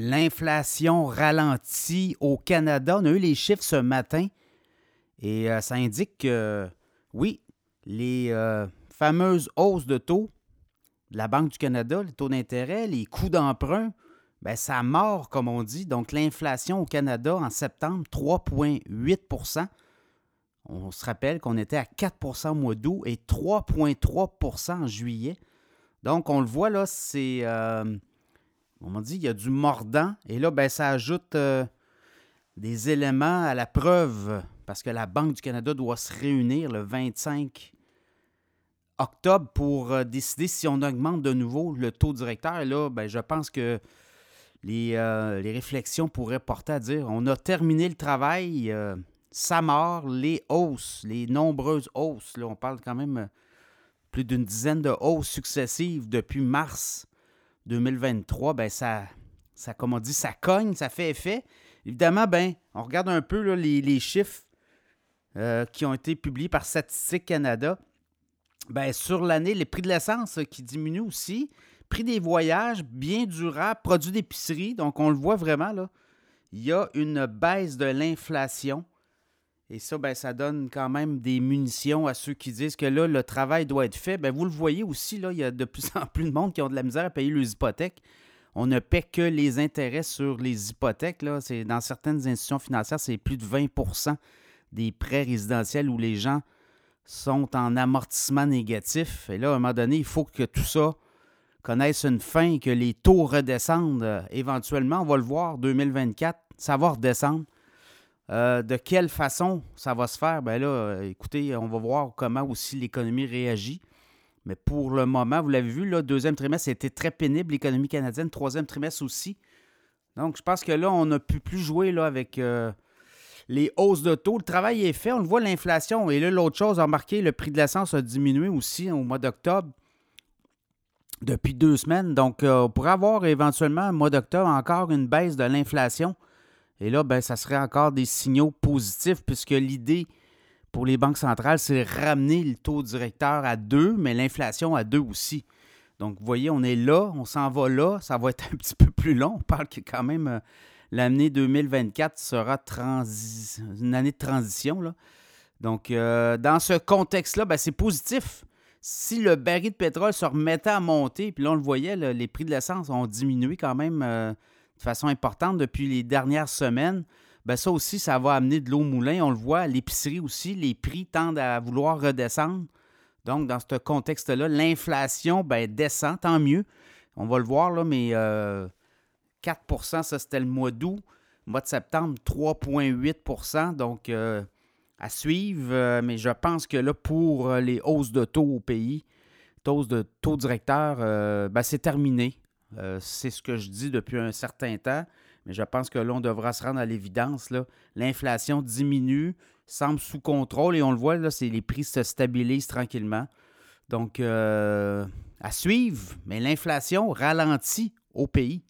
L'inflation ralentit au Canada. On a eu les chiffres ce matin et euh, ça indique que, oui, les euh, fameuses hausses de taux de la Banque du Canada, les taux d'intérêt, les coûts d'emprunt, ben, ça mord, comme on dit. Donc, l'inflation au Canada en septembre, 3,8% On se rappelle qu'on était à 4 au mois d'août et 3,3% en juillet. Donc, on le voit là, c'est. Euh, on m'a dit, il y a du mordant. Et là, ben, ça ajoute euh, des éléments à la preuve parce que la Banque du Canada doit se réunir le 25 octobre pour euh, décider si on augmente de nouveau le taux directeur. Et là, ben, je pense que les, euh, réflexions pourraient porter à dire on a terminé le travail, ça mord, les hausses, les nombreuses hausses. Là, on parle quand même plus d'une dizaine de hausses successives depuis mars 2023, ben ça, ça, comme on dit, ça cogne, ça fait effet. Évidemment, ben, on regarde un peu les, chiffres euh, qui ont été publiés par Statistique Canada. Ben, sur l'année, les prix de l'essence qui diminuent aussi. Prix des voyages, bien durable, produits d'épicerie. Donc, on le voit vraiment. Il y a une baisse de l'inflation et ça, ben, ça donne quand même des munitions à ceux qui disent que là, le travail doit être fait. Ben, vous le voyez aussi, là, il y a de plus en plus de monde qui ont de la misère à payer leurs hypothèques. On ne paie que les intérêts sur les hypothèques. Là. Dans certaines institutions financières, c'est plus de 20% des prêts résidentiels où les gens sont en amortissement négatif. Et là, à un moment donné, il faut que tout ça connaisse une fin, que les taux redescendent. Euh, éventuellement, on va le voir, 2024, ça va redescendre. Euh, de quelle façon ça va se faire? Ben là, euh, écoutez, on va voir comment aussi l'économie réagit. Mais pour le moment, vous l'avez vu, le deuxième trimestre, c'était très pénible, l'économie canadienne, troisième trimestre aussi. Donc, je pense que là, on n'a pu plus jouer avec euh, les hausses de taux. Le travail est fait, on le voit, l'inflation. Et là, l'autre chose, remarqué, le prix de l'essence a diminué aussi au mois d'octobre depuis deux semaines. Donc, on pourrait avoir éventuellement, au mois d'octobre, encore une baisse de l'inflation. Et là, ben, ça serait encore des signaux positifs puisque l'idée pour les banques centrales, c'est ramener le taux directeur à 2, mais l'inflation à 2 aussi. Donc, vous voyez, on est là, on s'en va là, ça va être un petit peu plus long. On parle que quand même euh, l'année 2024 sera une année de transition. Là. Donc, euh, dans ce contexte-là, ben, c'est positif. Si le baril de pétrole se remettait à monter, puis là, on le voyait, les prix de l'essence ont diminué quand même. Euh, de façon importante depuis les dernières semaines, ben ça aussi, ça va amener de l'eau au moulin. On le voit l'épicerie aussi, les prix tendent à vouloir redescendre. Donc, dans ce contexte-là, l'inflation ben, descend, tant mieux. On va le voir, là, mais 4% euh, ça, c'était le mois d'août. Mois de septembre, 3,8% Donc, euh, à suivre. Euh, mais je pense que là, pour les hausses de taux au pays, hausses de taux directeur, ben, c'est terminé. Euh, c'est ce que je dis depuis un certain temps, mais je pense que là, on devra se rendre à l'évidence. L'inflation diminue, semble sous contrôle et on le voit, là, les prix se stabilisent tranquillement. Donc, euh, à suivre, mais l'inflation ralentit au pays.